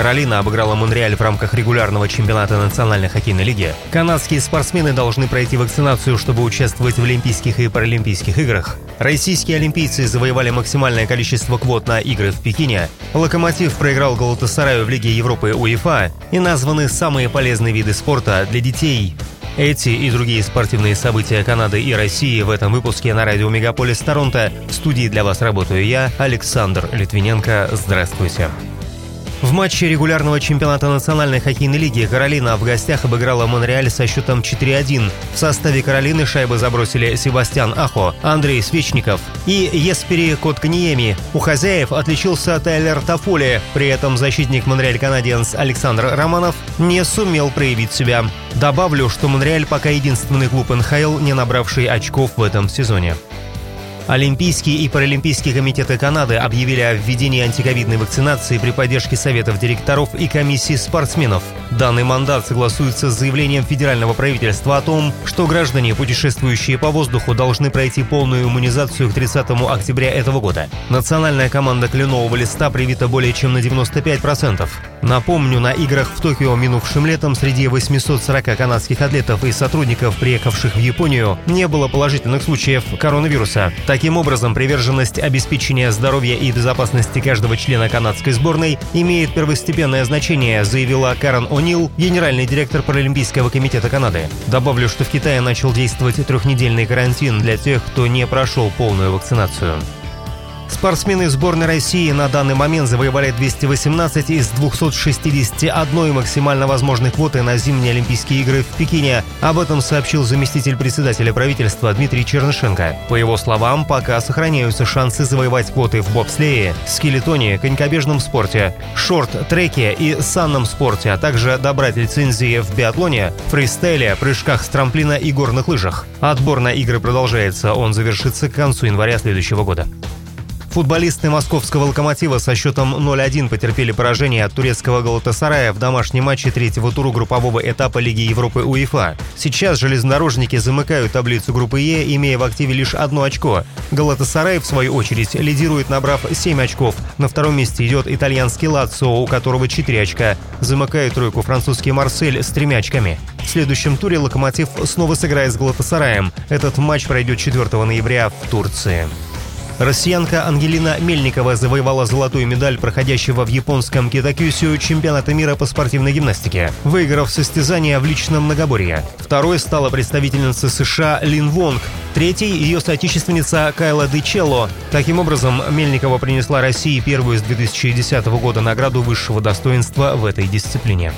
Каролина обыграла Монреаль в рамках регулярного чемпионата Национальной хоккейной лиги. Канадские спортсмены должны пройти вакцинацию, чтобы участвовать в Олимпийских и Паралимпийских играх. Российские олимпийцы завоевали максимальное количество квот на игры в Пекине. Локомотив проиграл Галатасараю в Лиге Европы УЕФА и названы самые полезные виды спорта для детей. Эти и другие спортивные события Канады и России в этом выпуске на радио Мегаполис Торонто. В студии для вас работаю я, Александр Литвиненко. Здравствуйте. В матче регулярного чемпионата Национальной хоккейной лиги Каролина в гостях обыграла Монреаль со счетом 4-1. В составе Каролины шайбы забросили Себастьян Ахо, Андрей Свечников и Еспери Котканиеми. У хозяев отличился Тайлер Тафоли, при этом защитник Монреаль Канадиенс Александр Романов не сумел проявить себя. Добавлю, что Монреаль пока единственный клуб НХЛ, не набравший очков в этом сезоне. Олимпийские и Паралимпийские комитеты Канады объявили о введении антиковидной вакцинации при поддержке советов директоров и комиссий спортсменов. Данный мандат согласуется с заявлением федерального правительства о том, что граждане, путешествующие по воздуху, должны пройти полную иммунизацию к 30 октября этого года. Национальная команда кленового листа привита более чем на 95%. Напомню, на играх в Токио минувшим летом среди 840 канадских атлетов и сотрудников, приехавших в Японию, не было положительных случаев коронавируса. Таким образом, приверженность обеспечения здоровья и безопасности каждого члена канадской сборной имеет первостепенное значение, заявила Карен О'Нил, генеральный директор Паралимпийского комитета Канады. Добавлю, что в Китае начал действовать трехнедельный карантин для тех, кто не прошел полную вакцинацию. Спортсмены сборной России на данный момент завоевали 218 из 261 максимально возможной квоты на зимние Олимпийские игры в Пекине. Об этом сообщил заместитель председателя правительства Дмитрий Чернышенко. По его словам, пока сохраняются шансы завоевать квоты в бобслее, скелетоне, конькобежном спорте, шорт-треке и санном спорте, а также добрать лицензии в биатлоне, фристайле, прыжках с трамплина и горных лыжах. Отбор на игры продолжается, он завершится к концу января следующего года. Футболисты московского «Локомотива» со счетом 0-1 потерпели поражение от турецкого «Галатасарая» в домашнем матче третьего тура группового этапа Лиги Европы УЕФА. Сейчас железнодорожники замыкают таблицу группы Е, имея в активе лишь одно очко. «Галатасарай», в свою очередь, лидирует, набрав 7 очков. На втором месте идет итальянский «Лацио», у которого 4 очка. Замыкает тройку французский «Марсель» с тремя очками. В следующем туре «Локомотив» снова сыграет с «Галатасараем». Этот матч пройдет 4 ноября в Турции. Россиянка Ангелина Мельникова завоевала золотую медаль проходящего в японском Китакюсю чемпионата мира по спортивной гимнастике, выиграв состязание в личном многоборье. Второй стала представительница США Лин Вонг, третий – ее соотечественница Кайла Дичелло. Таким образом, Мельникова принесла России первую с 2010 года награду высшего достоинства в этой дисциплине.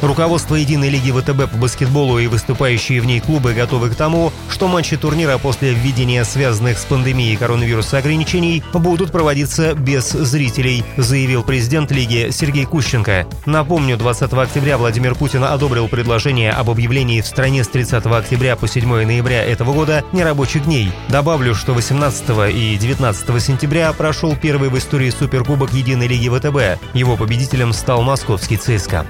Руководство Единой лиги ВТБ по баскетболу и выступающие в ней клубы готовы к тому, что матчи турнира после введения связанных с пандемией коронавируса ограничений будут проводиться без зрителей, заявил президент лиги Сергей Кущенко. Напомню, 20 октября Владимир Путин одобрил предложение об объявлении в стране с 30 октября по 7 ноября этого года нерабочих дней. Добавлю, что 18 и 19 сентября прошел первый в истории Суперкубок Единой лиги ВТБ. Его победителем стал московский ЦСКА.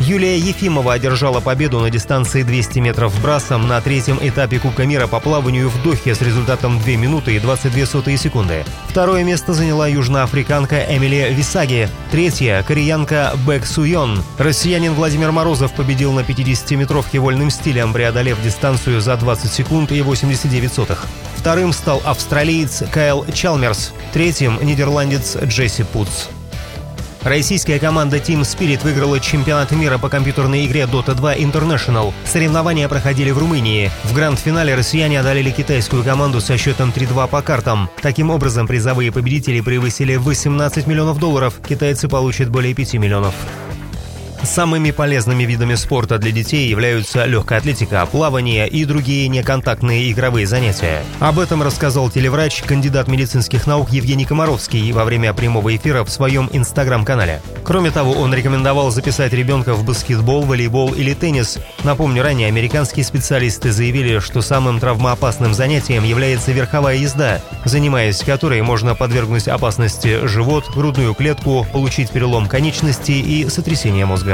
Юлия Ефимова одержала победу на дистанции 200 метров брасом на третьем этапе Кубка мира по плаванию в Дохе с результатом 2 минуты и 22 сотые секунды. Второе место заняла южноафриканка Эмили Висаги. Третье – кореянка Бэк Суйон. Россиянин Владимир Морозов победил на 50-метровке вольным стилем, преодолев дистанцию за 20 секунд и 89 сотых. Вторым стал австралиец Кайл Чалмерс. Третьим – нидерландец Джесси Путс. Российская команда Team Spirit выиграла чемпионат мира по компьютерной игре Dota 2 International. Соревнования проходили в Румынии. В гранд-финале россияне одолели китайскую команду со счетом 3-2 по картам. Таким образом, призовые победители превысили 18 миллионов долларов. Китайцы получат более 5 миллионов. Самыми полезными видами спорта для детей являются легкая атлетика, плавание и другие неконтактные игровые занятия. Об этом рассказал телеврач, кандидат медицинских наук Евгений Комаровский во время прямого эфира в своем инстаграм-канале. Кроме того, он рекомендовал записать ребенка в баскетбол, волейбол или теннис. Напомню, ранее американские специалисты заявили, что самым травмоопасным занятием является верховая езда, занимаясь которой можно подвергнуть опасности живот, грудную клетку, получить перелом конечности и сотрясение мозга.